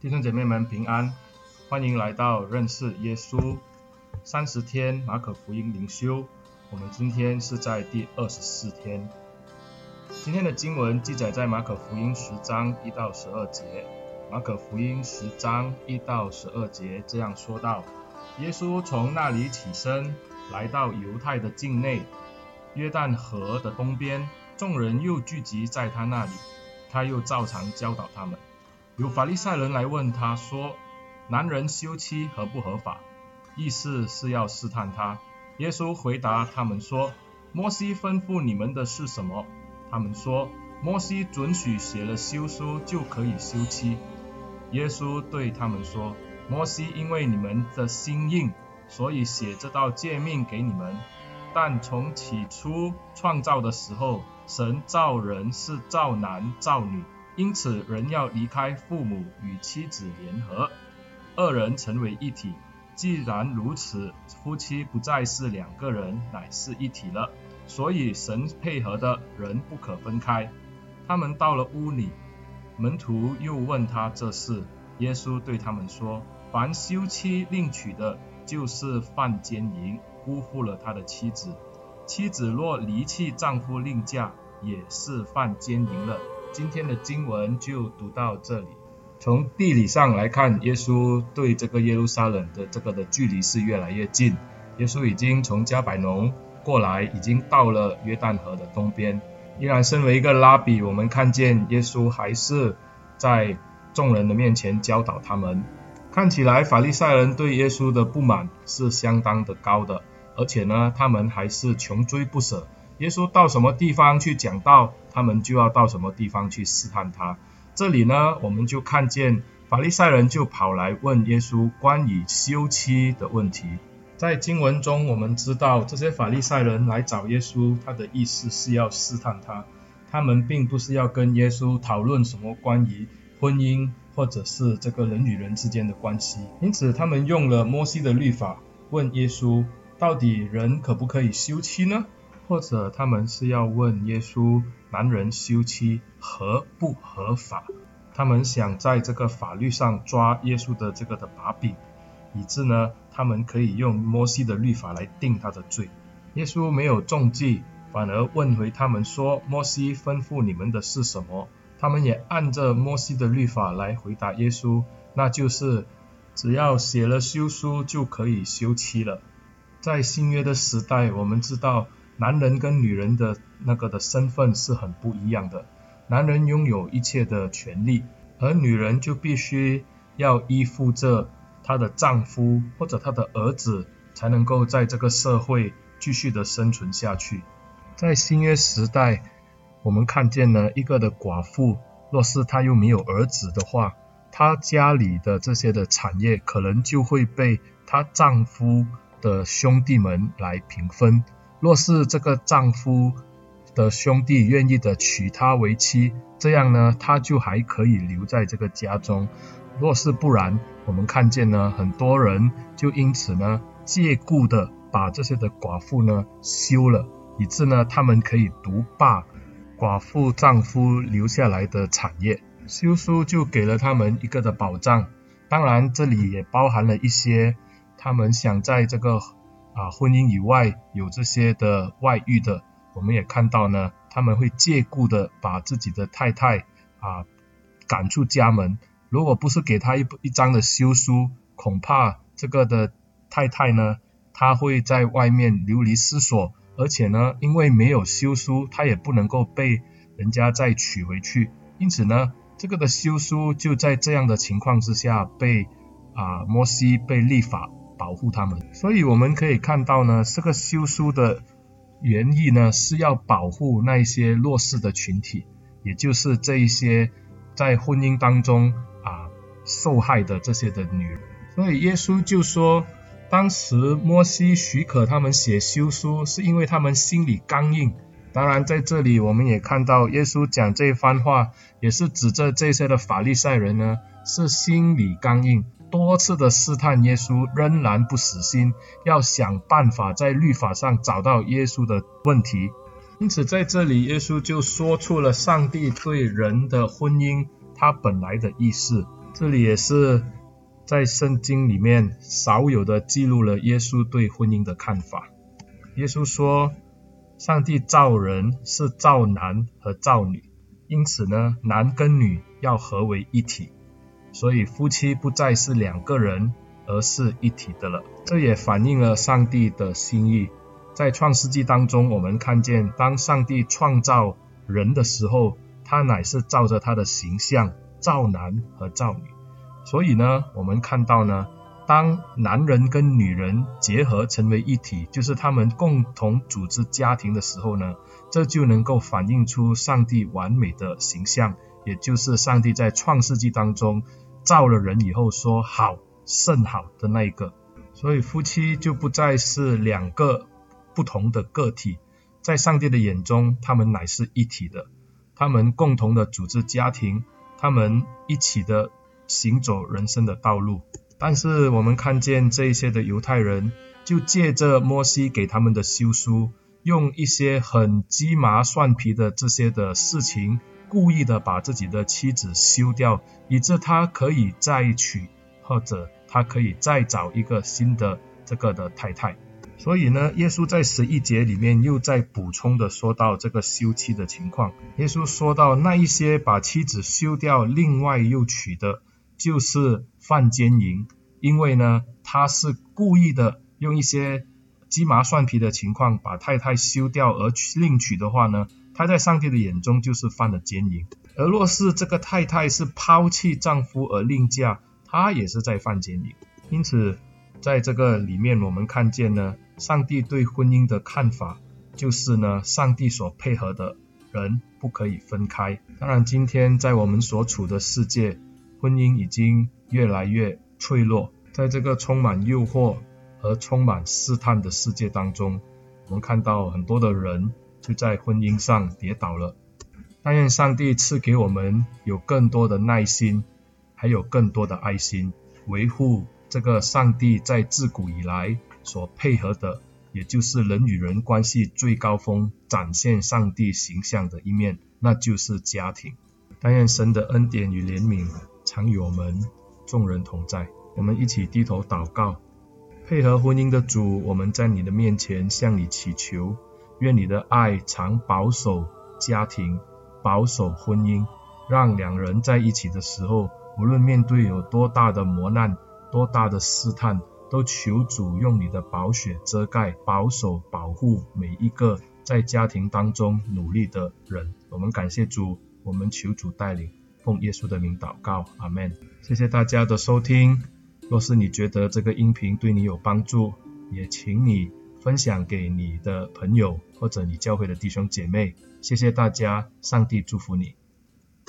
弟兄姐妹们平安，欢迎来到认识耶稣三十天马可福音灵修。我们今天是在第二十四天。今天的经文记载在马可福音十章一到十二节。马可福音十章一到十二节这样说道：耶稣从那里起身，来到犹太的境内，约旦河的东边，众人又聚集在他那里，他又照常教导他们。有法利赛人来问他说：“男人休妻合不合法？”意思是要试探他。耶稣回答他们说：“摩西吩咐你们的是什么？”他们说：“摩西准许写了休书就可以休妻。”耶稣对他们说：“摩西因为你们的心硬，所以写这道诫命给你们。但从起初创造的时候，神造人是造男造女。”因此，人要离开父母，与妻子联合，二人成为一体。既然如此，夫妻不再是两个人，乃是一体了。所以，神配合的人不可分开。他们到了屋里，门徒又问他这事。耶稣对他们说：凡休妻另娶的，就是犯奸淫，辜负了他的妻子；妻子若离弃丈夫另嫁，也是犯奸淫了。今天的经文就读到这里。从地理上来看，耶稣对这个耶路撒冷的这个的距离是越来越近。耶稣已经从加百农过来，已经到了约旦河的东边。依然身为一个拉比，我们看见耶稣还是在众人的面前教导他们。看起来法利赛人对耶稣的不满是相当的高的，而且呢，他们还是穷追不舍。耶稣到什么地方去讲道，他们就要到什么地方去试探他。这里呢，我们就看见法利赛人就跑来问耶稣关于休妻的问题。在经文中，我们知道这些法利赛人来找耶稣，他的意思是要试探他。他们并不是要跟耶稣讨论什么关于婚姻或者是这个人与人之间的关系。因此，他们用了摩西的律法问耶稣，到底人可不可以休妻呢？或者他们是要问耶稣，男人休妻合不合法？他们想在这个法律上抓耶稣的这个的把柄，以致呢，他们可以用摩西的律法来定他的罪。耶稣没有中计，反而问回他们说：摩西吩咐你们的是什么？他们也按着摩西的律法来回答耶稣，那就是只要写了休书就可以休妻了。在新约的时代，我们知道。男人跟女人的那个的身份是很不一样的，男人拥有一切的权利，而女人就必须要依附着她的丈夫或者她的儿子，才能够在这个社会继续的生存下去。在新约时代，我们看见了一个的寡妇，若是她又没有儿子的话，她家里的这些的产业可能就会被她丈夫的兄弟们来平分。若是这个丈夫的兄弟愿意的娶她为妻，这样呢，她就还可以留在这个家中。若是不然，我们看见呢，很多人就因此呢，借故的把这些的寡妇呢休了，以致呢，他们可以独霸寡妇丈夫留下来的产业。休书就给了他们一个的保障，当然这里也包含了一些他们想在这个。啊，婚姻以外有这些的外遇的，我们也看到呢，他们会借故的把自己的太太啊赶出家门。如果不是给他一一张的休书，恐怕这个的太太呢，她会在外面流离失所，而且呢，因为没有休书，她也不能够被人家再娶回去。因此呢，这个的休书就在这样的情况之下被啊摩西被立法。保护他们，所以我们可以看到呢，这个休书的原意呢，是要保护那一些弱势的群体，也就是这一些在婚姻当中啊受害的这些的女人。所以耶稣就说，当时摩西许可他们写休书，是因为他们心里刚硬。当然，在这里我们也看到耶稣讲这番话，也是指着这些的法利赛人呢，是心里刚硬。多次的试探耶稣，仍然不死心，要想办法在律法上找到耶稣的问题。因此，在这里，耶稣就说出了上帝对人的婚姻他本来的意思。这里也是在圣经里面少有的记录了耶稣对婚姻的看法。耶稣说，上帝造人是造男和造女，因此呢，男跟女要合为一体，所以夫妻不再是两个人，而是一体的了。这也反映了上帝的心意。在创世纪当中，我们看见，当上帝创造人的时候，他乃是照着他的形象造男和造女。所以呢，我们看到呢，当男人跟女人结合成为一体，就是他们共同组织家庭的时候呢，这就能够反映出上帝完美的形象，也就是上帝在创世纪当中造了人以后说好，甚好的那一个。所以夫妻就不再是两个。不同的个体，在上帝的眼中，他们乃是一体的。他们共同的组织家庭，他们一起的行走人生的道路。但是我们看见这一些的犹太人，就借着摩西给他们的休书，用一些很鸡毛蒜皮的这些的事情，故意的把自己的妻子休掉，以致他可以再娶，或者他可以再找一个新的这个的太太。所以呢，耶稣在十一节里面又在补充的说到这个休妻的情况。耶稣说到那一些把妻子休掉，另外又娶的，就是犯奸淫，因为呢，他是故意的用一些鸡毛蒜皮的情况把太太休掉而另娶的话呢，他在上帝的眼中就是犯了奸淫。而若是这个太太是抛弃丈夫而另嫁，她也是在犯奸淫。因此，在这个里面，我们看见呢。上帝对婚姻的看法就是呢，上帝所配合的人不可以分开。当然，今天在我们所处的世界，婚姻已经越来越脆弱。在这个充满诱惑和充满试探的世界当中，我们看到很多的人就在婚姻上跌倒了。但愿上帝赐给我们有更多的耐心，还有更多的爱心，维护这个上帝在自古以来。所配合的，也就是人与人关系最高峰，展现上帝形象的一面，那就是家庭。但愿神的恩典与怜悯常与我们众人同在。我们一起低头祷告，配合婚姻的主，我们在你的面前向你祈求，愿你的爱常保守家庭，保守婚姻，让两人在一起的时候，无论面对有多大的磨难，多大的试探。都求主用你的宝血遮盖、保守、保护每一个在家庭当中努力的人。我们感谢主，我们求主带领，奉耶稣的名祷告，阿门。谢谢大家的收听。若是你觉得这个音频对你有帮助，也请你分享给你的朋友或者你教会的弟兄姐妹。谢谢大家，上帝祝福你。